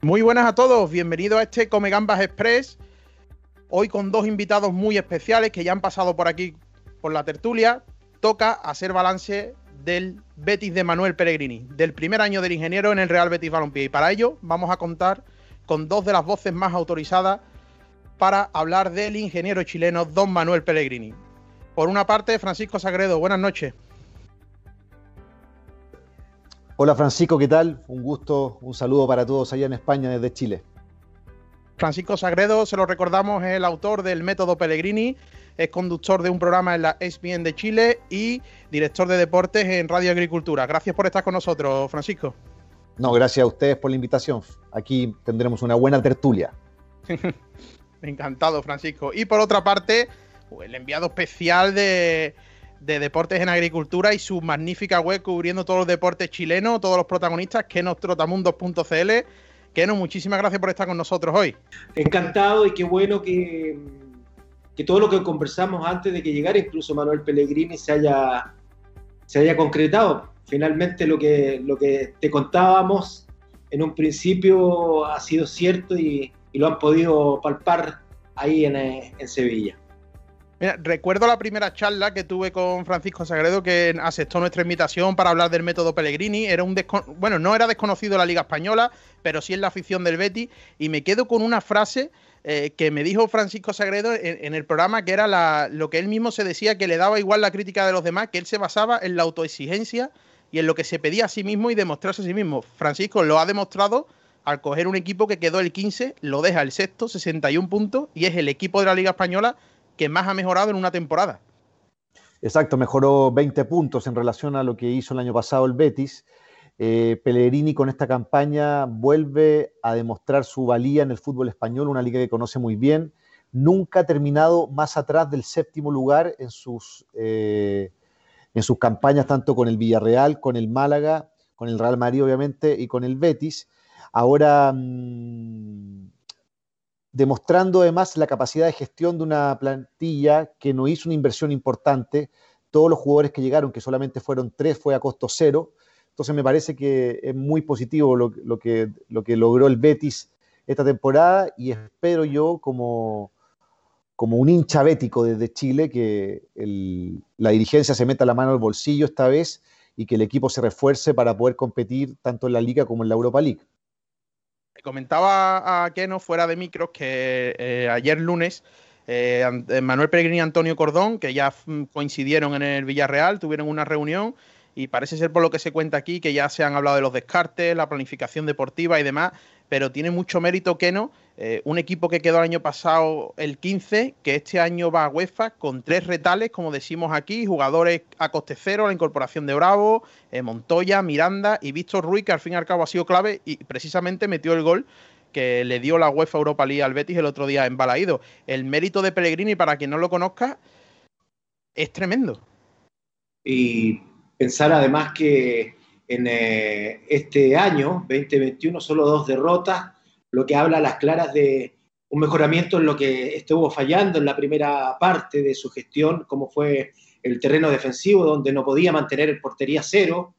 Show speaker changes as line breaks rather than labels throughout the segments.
Muy buenas a todos, bienvenidos a este Come Gambas Express. Hoy con dos invitados muy especiales que ya han pasado por aquí por la tertulia. Toca hacer balance del Betis de Manuel Pellegrini, del primer año del ingeniero en el Real Betis Balompié. Y para ello vamos a contar con dos de las voces más autorizadas para hablar del ingeniero chileno Don Manuel Pellegrini. Por una parte, Francisco Sagredo, buenas noches.
Hola Francisco, ¿qué tal? Un gusto, un saludo para todos allá en España desde Chile.
Francisco Sagredo, se lo recordamos, es el autor del método Pellegrini, es conductor de un programa en la ESPN de Chile y director de deportes en Radio Agricultura. Gracias por estar con nosotros, Francisco.
No, gracias a ustedes por la invitación. Aquí tendremos una buena tertulia.
Encantado, Francisco. Y por otra parte, el enviado especial de, de Deportes en Agricultura y su magnífica web cubriendo todos los deportes chilenos, todos los protagonistas, que nos trotamundos.cl. Que no, muchísimas gracias por estar con nosotros hoy.
Encantado y qué bueno que, que todo lo que conversamos antes de que llegara incluso Manuel Pellegrini se haya, se haya concretado. Finalmente lo que, lo que te contábamos en un principio ha sido cierto y, y lo han podido palpar ahí en, en Sevilla.
Mira, recuerdo la primera charla que tuve con Francisco Sagredo que aceptó nuestra invitación para hablar del método Pellegrini. Era un bueno, no era desconocido la Liga Española, pero sí en la afición del Betty. Y me quedo con una frase eh, que me dijo Francisco Sagredo en, en el programa, que era la, lo que él mismo se decía, que le daba igual la crítica de los demás, que él se basaba en la autoexigencia y en lo que se pedía a sí mismo y demostrarse a sí mismo. Francisco lo ha demostrado al coger un equipo que quedó el 15, lo deja el sexto, 61 puntos, y es el equipo de la Liga Española que más ha mejorado en una temporada.
Exacto, mejoró 20 puntos en relación a lo que hizo el año pasado el Betis. Eh, Pellegrini con esta campaña vuelve a demostrar su valía en el fútbol español, una liga que conoce muy bien. Nunca ha terminado más atrás del séptimo lugar en sus, eh, en sus campañas, tanto con el Villarreal, con el Málaga, con el Real Madrid, obviamente, y con el Betis. Ahora, mmm, demostrando además la capacidad de gestión de una plantilla que no hizo una inversión importante. Todos los jugadores que llegaron, que solamente fueron tres, fue a costo cero. Entonces me parece que es muy positivo lo, lo, que, lo que logró el Betis esta temporada y espero yo como, como un hincha bético desde Chile que la dirigencia se meta la mano al bolsillo esta vez y que el equipo se refuerce para poder competir tanto en la Liga como en la Europa League
comentaba a Keno fuera de micros que eh, ayer lunes eh, Manuel Pellegrini y Antonio Cordón, que ya coincidieron en el Villarreal, tuvieron una reunión y parece ser por lo que se cuenta aquí que ya se han hablado de los descartes, la planificación deportiva y demás, pero tiene mucho mérito Keno, eh, un equipo que quedó el año pasado el 15, que este año va a UEFA con tres retales, como decimos aquí, jugadores a coste cero, la incorporación de Bravo, eh, Montoya, Miranda y Víctor Ruiz, que al fin y al cabo ha sido clave y precisamente metió el gol que le dio la UEFA Europa League al Betis el otro día en Balaído. El mérito de Pellegrini, para quien no lo conozca, es tremendo.
Y pensar además que en eh, este año, 2021, solo dos derrotas, lo que habla a las claras de un mejoramiento en lo que estuvo fallando en la primera parte de su gestión, como fue el terreno defensivo, donde no podía mantener el portería cero.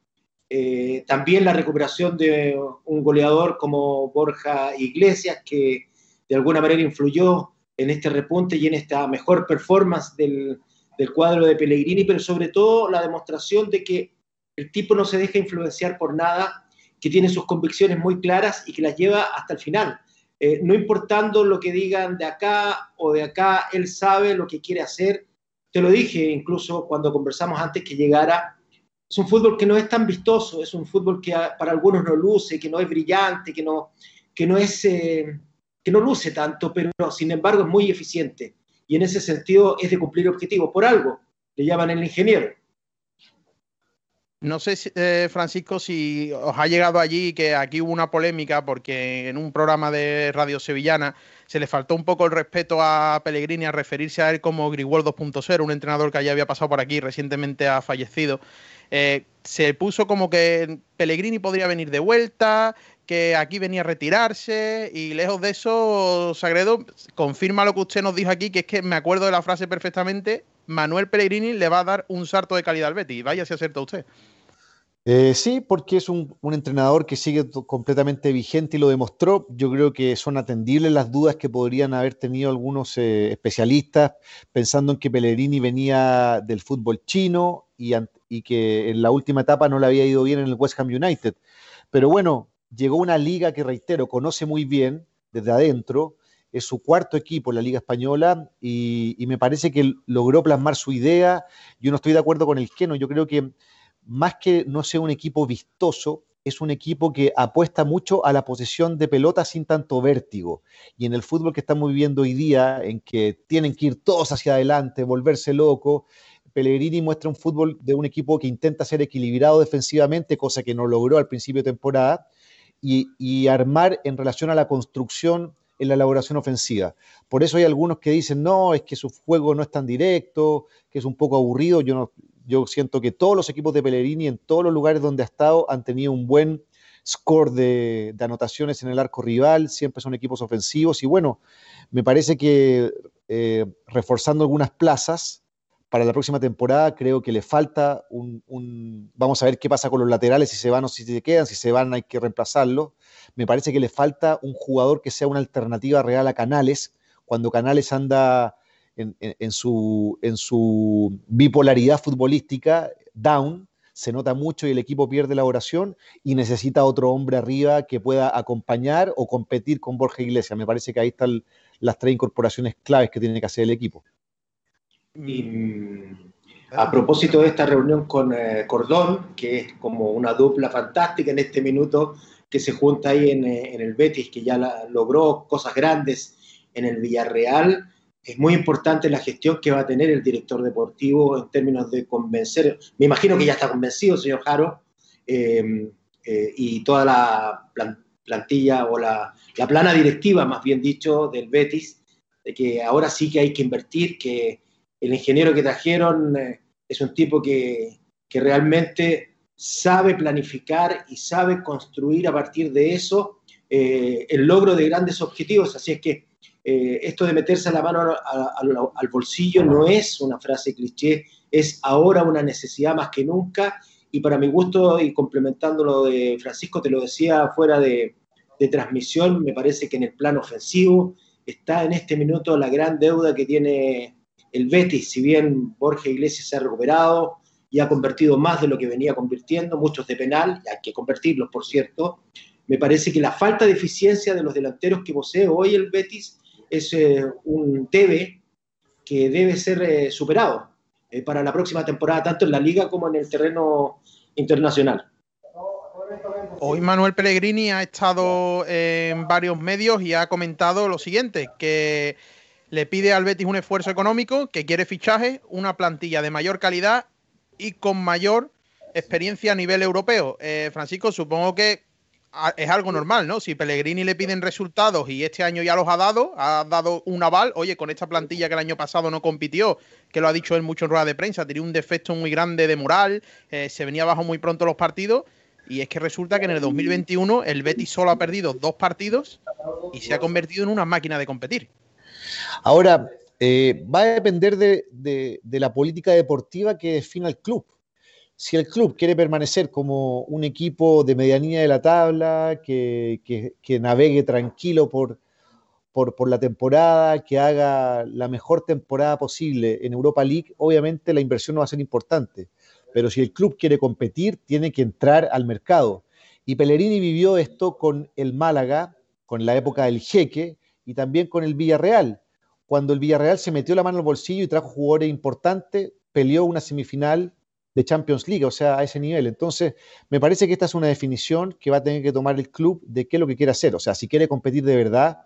Eh, también la recuperación de un goleador como Borja Iglesias, que de alguna manera influyó en este repunte y en esta mejor performance del, del cuadro de Pellegrini, pero sobre todo la demostración de que el tipo no se deja influenciar por nada, que tiene sus convicciones muy claras y que las lleva hasta el final. Eh, no importando lo que digan de acá o de acá, él sabe lo que quiere hacer. Te lo dije incluso cuando conversamos antes que llegara. Es un fútbol que no es tan vistoso, es un fútbol que para algunos no luce, que no es brillante, que no, que no, es, eh, que no luce tanto, pero sin embargo es muy eficiente. Y en ese sentido es de cumplir objetivos. Por algo le llaman el ingeniero
no sé, eh, Francisco, si os ha llegado allí que aquí hubo una polémica porque en un programa de Radio Sevillana se le faltó un poco el respeto a Pellegrini a referirse a él como Grigol 2.0, un entrenador que ya había pasado por aquí recientemente ha fallecido. Eh, se puso como que Pellegrini podría venir de vuelta, que aquí venía a retirarse y lejos de eso, Sagredo confirma lo que usted nos dijo aquí, que es que me acuerdo de la frase perfectamente, Manuel Pellegrini le va a dar un salto de calidad al Betis. Vaya si acerta usted.
Eh, sí, porque es un, entrenador que sigue completamente vigente y lo demostró. Yo creo que son atendibles las dudas que podrían haber tenido algunos eh, especialistas, pensando en que Pellegrini venía del fútbol chino y, y, que en la última etapa no le había ido bien en el West Ham United. Pero bueno, llegó una liga que, reitero, conoce muy bien desde adentro, es su cuarto equipo en la Liga Española y, me parece que logró plasmar su idea. Yo no estoy de acuerdo con el Keno, yo creo que más que no sea un equipo vistoso, es un equipo que apuesta mucho a la posesión de pelota sin tanto vértigo. Y en el fútbol que estamos viviendo hoy día, en que tienen que ir todos hacia adelante, volverse loco, Pellegrini muestra un fútbol de un equipo que intenta ser equilibrado defensivamente, cosa que no logró al principio de temporada, y, y armar en relación a la construcción en la elaboración ofensiva. Por eso hay algunos que dicen, no, es que su juego no es tan directo, que es un poco aburrido. Yo no, yo siento que todos los equipos de Pellegrini en todos los lugares donde ha estado han tenido un buen score de, anotaciones en el arco rival, siempre son equipos ofensivos y bueno, me parece que eh, reforzando algunas plazas para la próxima temporada creo que le falta un, Vamos a ver qué pasa con los laterales, si se van o si se quedan, si se van hay que reemplazarlo. Me parece que le falta un jugador que sea una alternativa real a Canales, cuando Canales anda en, su, en su bipolaridad futbolística, down, se nota mucho y el equipo pierde la oración y necesita otro hombre arriba que pueda acompañar o competir con Borja Iglesias. Me parece que ahí están las tres incorporaciones claves que tiene que hacer el equipo.
Y, mm, a propósito de esta reunión con eh, Cordón, que es como una dupla fantástica en este minuto, que se junta ahí en, eh, en el Betis, que ya logró cosas grandes en el Villarreal, es muy importante la gestión que va a tener el director deportivo en términos de convencer, me imagino que ya está convencido, señor Jaro, eh, eh, y toda la plantilla o la, plana directiva, más bien dicho, del Betis, de que ahora sí que hay que invertir, que el ingeniero que trajeron eh, es un tipo que, que realmente sabe planificar y sabe construir a partir de eso el logro de grandes objetivos. Así es que eh, esto de meterse la mano al bolsillo no es una frase cliché, es ahora una necesidad más que nunca. Y para mi gusto, y complementando lo de Francisco, te lo decía fuera de, transmisión, me parece que en el plano ofensivo está en este minuto la gran deuda que tiene el Betis, si bien Borja Iglesias se ha recuperado y ha convertido más de lo que venía convirtiendo, muchos de penal, hay que convertirlos, por cierto, me parece que la falta de eficiencia de los delanteros que posee hoy el Betis es eh, un TV que debe ser eh, superado eh, para la próxima temporada, tanto en la liga como en el terreno internacional.
Hoy Manuel Pellegrini ha estado en varios medios y ha comentado lo siguiente, que le pide al Betis un esfuerzo económico, que quiere fichaje, una plantilla de mayor calidad y con mayor experiencia a nivel europeo. Francisco, supongo que es algo normal, ¿no? Si Pellegrini le piden resultados y este año ya los ha dado, ha dado un aval, oye, con esta plantilla que el año pasado no compitió, que lo ha dicho él mucho en rueda de prensa, tenía un defecto muy grande de moral, eh, se venía abajo muy pronto los partidos, y es que resulta que en el 2021 el Betis solo ha perdido dos partidos y se ha convertido en una máquina de competir.
Ahora, eh, va a depender de la política deportiva que defina el club si el club quiere permanecer como un equipo de medianía de la tabla, que, navegue tranquilo por, por, la temporada, que haga la mejor temporada posible en Europa League, obviamente la inversión no va a ser importante. Pero si el club quiere competir, tiene que entrar al mercado. Y Pellerini vivió esto con el Málaga, con la época del Jeque y también con el Villarreal. Cuando el Villarreal se metió la mano al bolsillo y trajo jugadores importantes, peleó una semifinal de Champions League, o sea, a ese nivel. Entonces, me parece que esta es una definición que va a tener que tomar el club de qué es lo que quiere hacer. O sea, si quiere competir de verdad,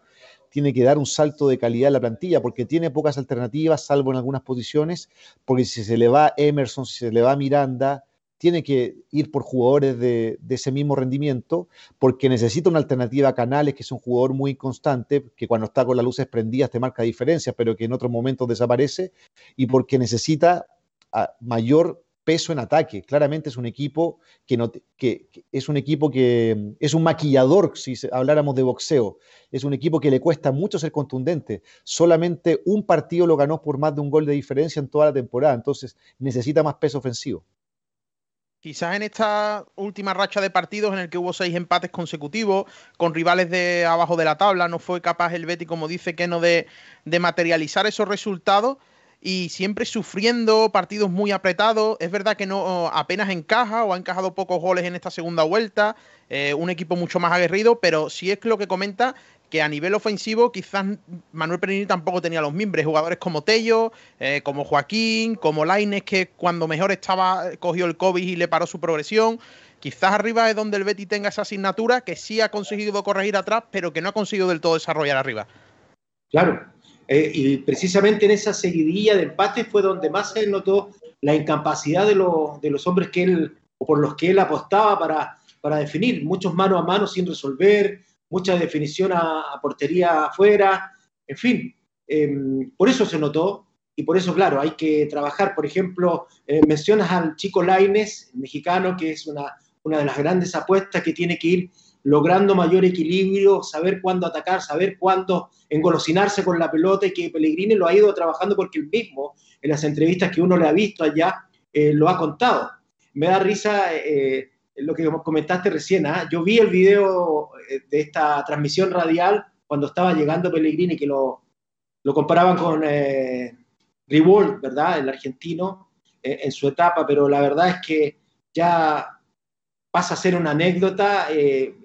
tiene que dar un salto de calidad a la plantilla, porque tiene pocas alternativas, salvo en algunas posiciones, porque si se le va Emerson, si se le va Miranda, tiene que ir por jugadores de, ese mismo rendimiento, porque necesita una alternativa a Canales, que es un jugador muy constante, que cuando está con las luces prendidas te marca diferencias, pero que en otros momentos desaparece, y porque necesita mayor peso en ataque. Claramente es un equipo que, no, que, es un equipo que es un maquillador, si habláramos de boxeo. Es un equipo que le cuesta mucho ser contundente. Solamente un partido lo ganó por más de un gol de diferencia en toda la temporada. Entonces necesita más peso ofensivo.
Quizás en esta última racha de partidos en el que hubo seis empates consecutivos con rivales de abajo de la tabla, no fue capaz el Betty, como dice que no, de, de materializar esos resultados y siempre sufriendo partidos muy apretados. Es verdad que no apenas encaja o ha encajado pocos goles en esta segunda vuelta. Eh, un equipo mucho más aguerrido, pero sí es lo que comenta que a nivel ofensivo quizás Manuel Perini tampoco tenía los mimbres. Jugadores como Tello, eh, como Joaquín, como Laines, que cuando mejor estaba cogió el COVID y le paró su progresión. Quizás arriba es donde el Betty tenga esa asignatura que sí ha conseguido corregir atrás, pero que no ha conseguido del todo desarrollar arriba.
Claro, eh, y precisamente en esa seguidilla de empates fue donde más se notó la incapacidad de, de, los hombres que él, o por los que él apostaba para, para definir, muchos mano a mano sin resolver, mucha definición a, portería afuera, en fin, em, por eso se notó y por eso, claro, hay que trabajar, por ejemplo, eh, mencionas al chico Laines, mexicano, que es una, una de las grandes apuestas que tiene que ir logrando mayor equilibrio, saber cuándo atacar, saber cuándo engolosinarse con la pelota y que Pellegrini lo ha ido trabajando porque él mismo, en las entrevistas que uno le ha visto allá, eh, lo ha contado. Me da risa eh, lo que comentaste recién. ¿ah? Yo vi el video eh, de esta transmisión radial cuando estaba llegando Pellegrini, que lo, lo comparaban con eh, ¿verdad? El argentino, en su etapa, pero la verdad es que ya pasa a ser una anécdota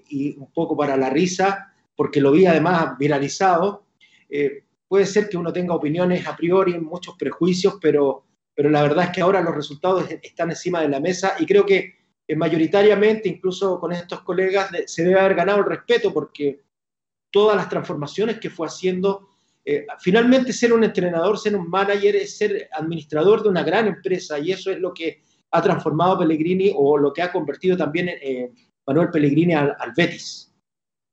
y un poco para la risa, porque lo vi además viralizado. Eh, puede ser que uno tenga opiniones a priori, muchos prejuicios, pero, pero la verdad es que ahora los resultados están encima de la mesa y creo que eh, mayoritariamente, incluso con estos colegas, se debe haber ganado el respeto porque todas las transformaciones que fue haciendo, eh, finalmente ser un entrenador, ser un manager, es ser administrador de una gran empresa y eso es lo que ha transformado Pellegrini o lo que ha convertido también en Manuel Pellegrini al, Betis.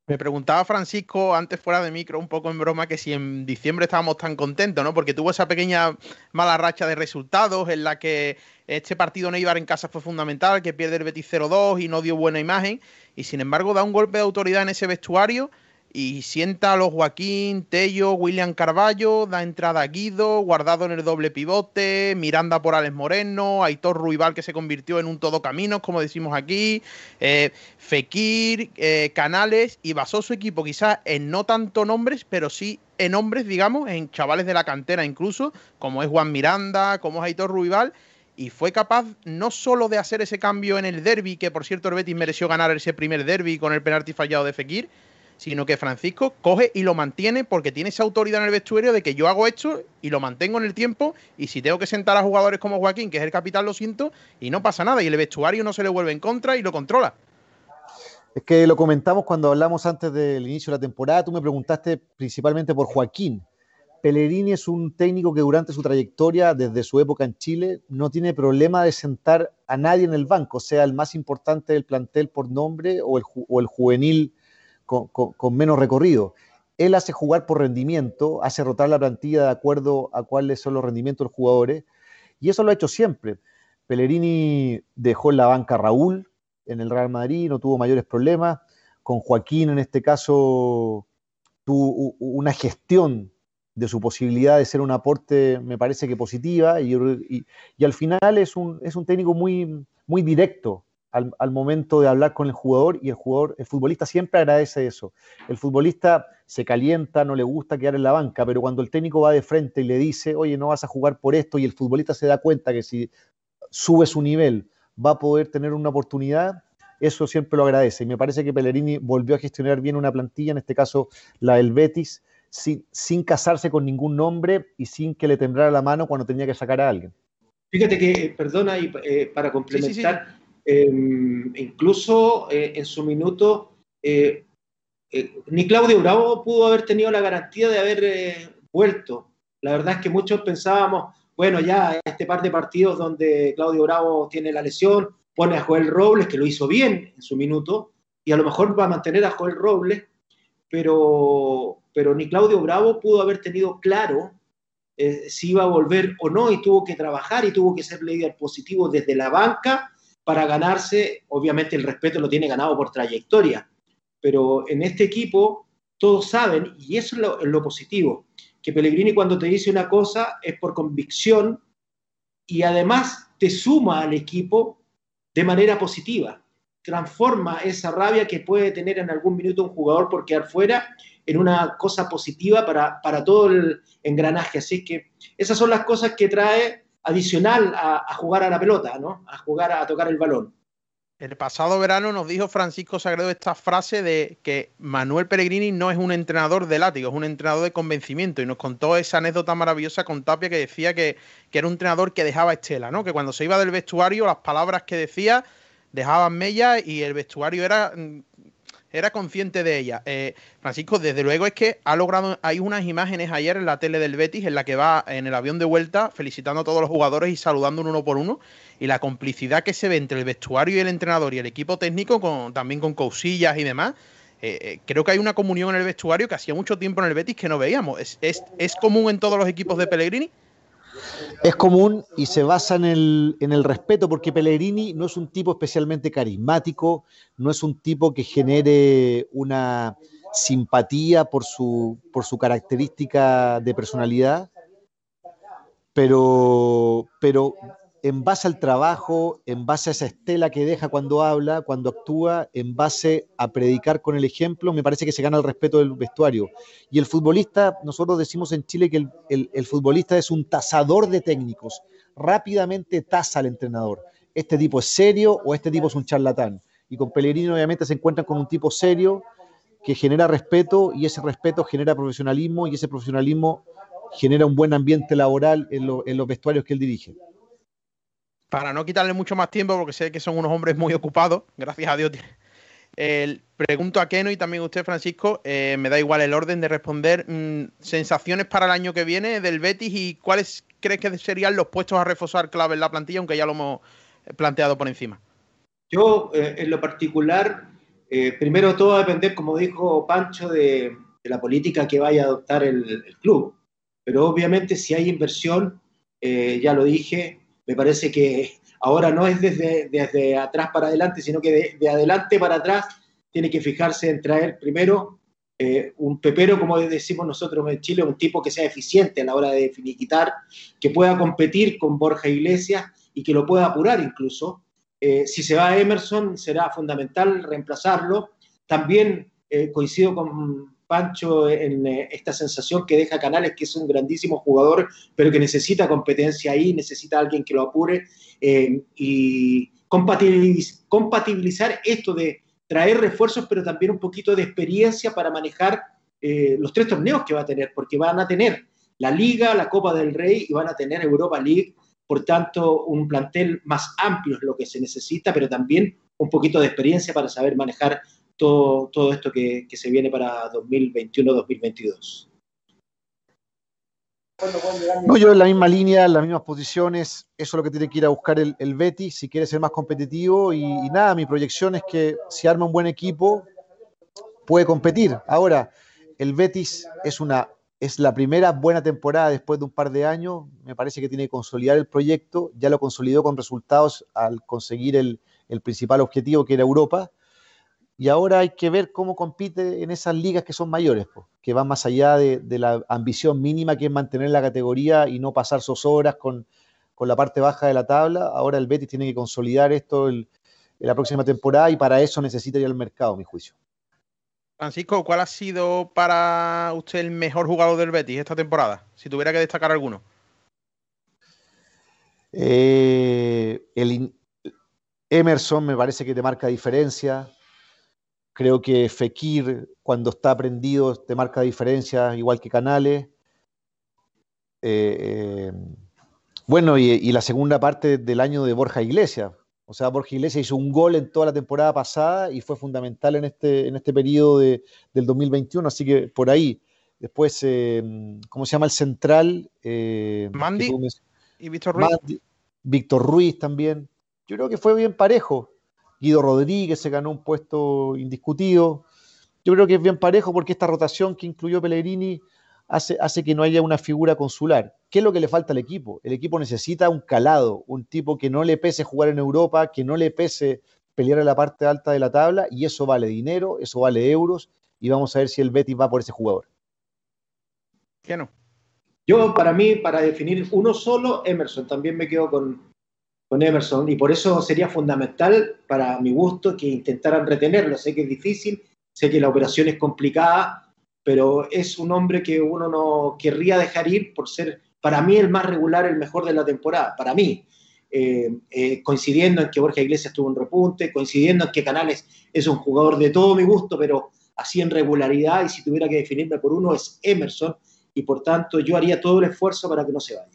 Me preguntaba Francisco antes fuera de micro, un poco en broma, que si en diciembre estábamos tan contentos, ¿no? Porque tuvo esa pequeña mala racha de resultados en la que este partido no iba en casa fue fundamental, que pierde el Betis 0-2 y no dio buena imagen. Y sin embargo da un golpe de autoridad en ese vestuario y sienta a los Joaquín, Tello, William Carballo, da entrada a Guido, guardado en el doble pivote, Miranda por Alex Moreno, Aitor Ruibal que se convirtió en un todo caminos, como decimos aquí, eh, Fekir, eh, Canales, y basó su equipo quizás en no tanto nombres, pero sí en hombres, digamos, en chavales de la cantera incluso, como es Juan Miranda, como es Aitor Ruibal, y fue capaz no solo de hacer ese cambio en el derby, que por cierto el Betis mereció ganar ese primer derby con el penalti fallado de Fekir, sino que Francisco coge y lo mantiene porque tiene esa autoridad en el vestuario de que yo hago esto y lo mantengo en el tiempo y si tengo que sentar a jugadores como Joaquín, que es el capitán, lo siento y no pasa nada y el vestuario no se le vuelve en contra y lo controla.
Es que lo comentamos cuando hablamos antes del inicio de la temporada, tú me preguntaste principalmente por Joaquín. Pellegrini es un técnico que durante su trayectoria, desde su época en Chile, no tiene problema de sentar a nadie en el banco, sea el más importante del plantel por nombre o el, o el juvenil con, menos recorrido. Él hace jugar por rendimiento, hace rotar la plantilla de acuerdo a cuáles son los rendimientos de los jugadores, y eso lo ha hecho siempre. Pellerini dejó en la banca a Raúl en el Real Madrid, no tuvo mayores problemas. Con Joaquín, en este caso, tuvo una gestión de su posibilidad de ser un aporte, me parece que positiva, y, al final es un, es un técnico muy, muy directo al, momento de hablar con el jugador y el jugador, el futbolista siempre agradece eso. El futbolista se calienta, no le gusta quedar en la banca, pero cuando el técnico va de frente y le dice, oye, no vas a jugar por esto, y el futbolista se da cuenta que si sube su nivel va a poder tener una oportunidad, eso siempre lo agradece. Y me parece que Pellerini volvió a gestionar bien una plantilla, en este caso la del Betis, sin, casarse con ningún nombre y sin que le temblara la mano cuando tenía que sacar a alguien.
Fíjate que, eh, perdona, y eh, para complementar, Em, incluso eh, en su minuto, eh, eh, ni Claudio Bravo pudo haber tenido la garantía de haber vuelto. La verdad es que muchos pensábamos, bueno, ya este par de partidos donde Claudio Bravo tiene la lesión, pone a Joel Robles, que lo hizo bien en su minuto, y a lo mejor va a mantener a Joel Robles, pero, pero ni Claudio Bravo pudo haber tenido claro si iba a volver o no, y tuvo que trabajar y tuvo que ser líder positivo desde la banca para ganarse, obviamente el respeto lo tiene ganado por trayectoria, pero en este equipo todos saben, y eso es lo, positivo, que Pellegrini cuando te dice una cosa es por convicción y además te suma al equipo de manera positiva. Transforma esa rabia que puede tener en algún minuto un jugador por quedar fuera en una cosa positiva para, para todo el engranaje. Así que esas son las cosas que trae adicional a, jugar a la pelota, ¿no? A jugar a, tocar el balón.
El pasado verano nos dijo Francisco Sagredo esta frase de que Manuel Pellegrini no es un entrenador de látigo, es un entrenador de convencimiento. Y nos contó esa anécdota maravillosa con Tapia que decía que, que era un entrenador que dejaba estela, ¿no? Que cuando se iba del vestuario, las palabras que decía dejaban mella y el vestuario era mm, era consciente de ella. Eh, Francisco, desde luego es que ha logrado, hay unas imágenes ayer en la tele del Betis en la que va en el avión de vuelta felicitando a todos los jugadores y saludando uno por uno. Y la complicidad que se ve entre el vestuario y el entrenador y el equipo técnico, con, también con cousillas y demás. Eh, eh, creo que hay una comunión en el vestuario que hacía mucho tiempo en el Betis que no veíamos. ¿Es, común en todos los equipos de Pellegrini?
Es común y se basa en el, respeto, porque Pellegrini no es un tipo especialmente carismático, no es un tipo que genere una simpatía por su, por su característica de personalidad, pero, pero en base al trabajo, en base a esa estela que deja cuando habla, cuando actúa, en base a predicar con el ejemplo, me parece que se gana el respeto del vestuario. Y el futbolista, nosotros decimos en Chile que el, futbolista es un tasador de técnicos, rápidamente tasa al entrenador. Este tipo es serio o este tipo es un charlatán. Y con Pellegrini obviamente se encuentran con un tipo serio que genera respeto y ese respeto genera profesionalismo y ese profesionalismo genera un buen ambiente laboral en los vestuarios que él dirige
para no quitarle mucho más tiempo, porque sé que son unos hombres muy ocupados, gracias a Dios. pregunto a Keno y también a usted, Francisco, eh, me da igual el orden de responder. Mm, sensaciones para el año que viene del Betis y cuáles crees que serían los puestos a reforzar clave en la plantilla, aunque ya lo hemos planteado por encima.
Yo, eh, en lo particular, eh, primero todo va a depender, como dijo Pancho, de, la política que vaya a adoptar el club. Pero obviamente si hay inversión, ya lo dije, me parece que ahora no es desde, desde atrás para adelante, sino que de, adelante para atrás tiene que fijarse en traer primero eh, un pepero, como decimos nosotros en Chile, un tipo que sea eficiente a la hora de finiquitar, que pueda competir con Borja Iglesias y que lo pueda apurar incluso. Eh, si se va a Emerson, será fundamental reemplazarlo. También eh, coincido con Pancho en eh, esta sensación que deja Canales, que es un grandísimo jugador, pero que necesita competencia ahí, necesita alguien que lo apure eh, y compatibilizar esto de traer refuerzos, pero también un poquito de experiencia para manejar eh, los tres torneos que va a tener, porque van a tener la Liga, la Copa del Rey y van a tener Europa League. Por tanto, un plantel más amplio es lo que se necesita, pero también un poquito de experiencia para saber manejar todo, esto que, se viene para 2021-2022.
No, yo en la misma línea, en las mismas posiciones, eso es lo que tiene que ir a buscar el, el Betis si quiere ser más competitivo y, nada, mi proyección es que si arma un buen equipo puede competir. Ahora, el Betis es una es la primera buena temporada después de un par de años, me parece que tiene que consolidar el proyecto, ya lo consolidó con resultados al conseguir el, el principal objetivo que era Europa y ahora hay que ver cómo compite en esas ligas que son mayores, que van más allá de, la ambición mínima que es mantener la categoría y no pasar zozobras con, con la parte baja de la tabla. Ahora el Betis tiene que consolidar esto en la próxima temporada y para eso necesita ir al mercado, mi juicio.
Francisco, ¿cuál ha sido para usted el mejor jugador del Betis esta temporada? Si tuviera que destacar alguno.
Eh, el Emerson me parece que te marca diferencia. Creo que Fekir, cuando está aprendido, te marca diferencia, igual que Canales. Eh, eh, bueno, y, la segunda parte del año de Borja Iglesias. O sea, Borja Iglesias hizo un gol en toda la temporada pasada y fue fundamental en este, en este periodo del 2021, así que por ahí. Después, eh, ¿cómo se llama el central?
Mandy y Víctor Ruiz.
Víctor Ruiz también. Yo creo que fue bien parejo. Guido Rodríguez se ganó un puesto indiscutido. Yo creo que es bien parejo porque esta rotación que incluyó Pellegrini hace, hace que no haya una figura consular. ¿Qué es lo que le falta al equipo? El equipo necesita un calado, un tipo que no le pese jugar en Europa, que no le pese pelear en la parte alta de la tabla, y eso vale dinero, eso vale euros, y vamos a ver si el Betis va por ese jugador.
¿Qué no? Yo, para mí, para definir uno solo, Emerson, también me quedo con, con Emerson y por eso sería fundamental para mi gusto que intentaran retenerlo. Sé que es difícil, sé que la operación es complicada, pero es un hombre que uno no querría dejar ir por ser, para mí, el más regular, el mejor de la temporada, para mí. Eh, eh, coincidiendo en que Borja Iglesias tuvo un repunte, coincidiendo en que Canales es un jugador de todo mi gusto, pero así en regularidad, y si tuviera que definirme por uno es Emerson, y por tanto yo haría todo el esfuerzo para que no se vaya.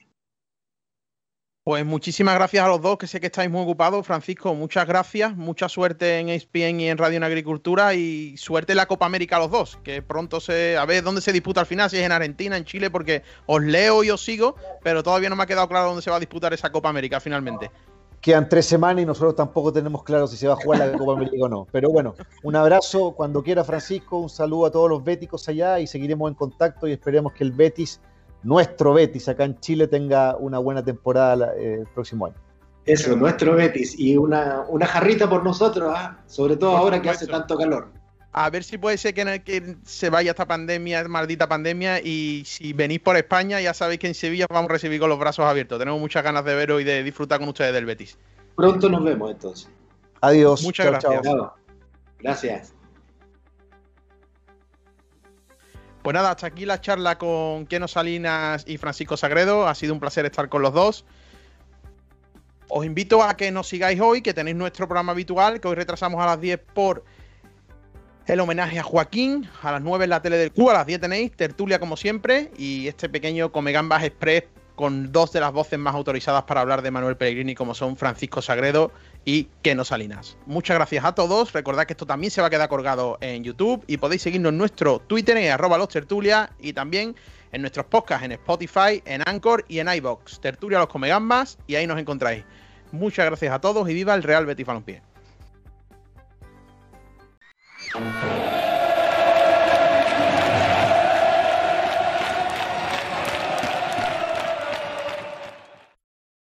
Pues muchísimas gracias a los dos, que sé que estáis muy ocupados. Francisco, muchas gracias, mucha suerte en ESPN y en Radio en Agricultura y suerte en la Copa América a los dos, que pronto se... A ver dónde se disputa al final, si es en Argentina, en Chile, porque os leo y os sigo, pero todavía no me ha quedado claro dónde se va a disputar esa Copa América finalmente.
Quedan tres semanas y nosotros tampoco tenemos claro si se va a jugar la Copa América o no. Pero bueno, un abrazo cuando quiera Francisco, un saludo a todos los béticos allá y seguiremos en contacto y esperemos que el Betis nuestro Betis acá en Chile tenga una buena temporada eh, el próximo año.
Eso, nuestro Betis. Y una, una jarrita por nosotros, ¿ah? sobre todo ahora que hace tanto calor.
A ver si puede ser que, que, se vaya esta pandemia, maldita pandemia, y si venís por España, ya sabéis que en Sevilla vamos a recibir con los brazos abiertos. Tenemos muchas ganas de veros y de disfrutar con ustedes del Betis.
Pronto nos vemos entonces.
Adiós.
Muchas gracias.
Gracias.
Pues nada, hasta aquí la charla con Keno Salinas y Francisco Sagredo. Ha sido un placer estar con los dos. Os invito a que nos sigáis hoy, que tenéis nuestro programa habitual, que hoy retrasamos a las 10 por el homenaje a Joaquín. A las 9 en la tele del Cuba, a las 10 tenéis tertulia como siempre y este pequeño Come Gambas Express con dos de las voces más autorizadas para hablar de Manuel Pellegrini, como son Francisco Sagredo y que no salinas. Muchas gracias a todos. Recordad que esto también se va a quedar colgado en YouTube y podéis seguirnos en nuestro Twitter en arroba los y también en nuestros podcasts en Spotify, en Anchor y en iBox. Tertulia los come gambas y ahí nos encontráis. Muchas gracias a todos y viva el Real Betis Balompié.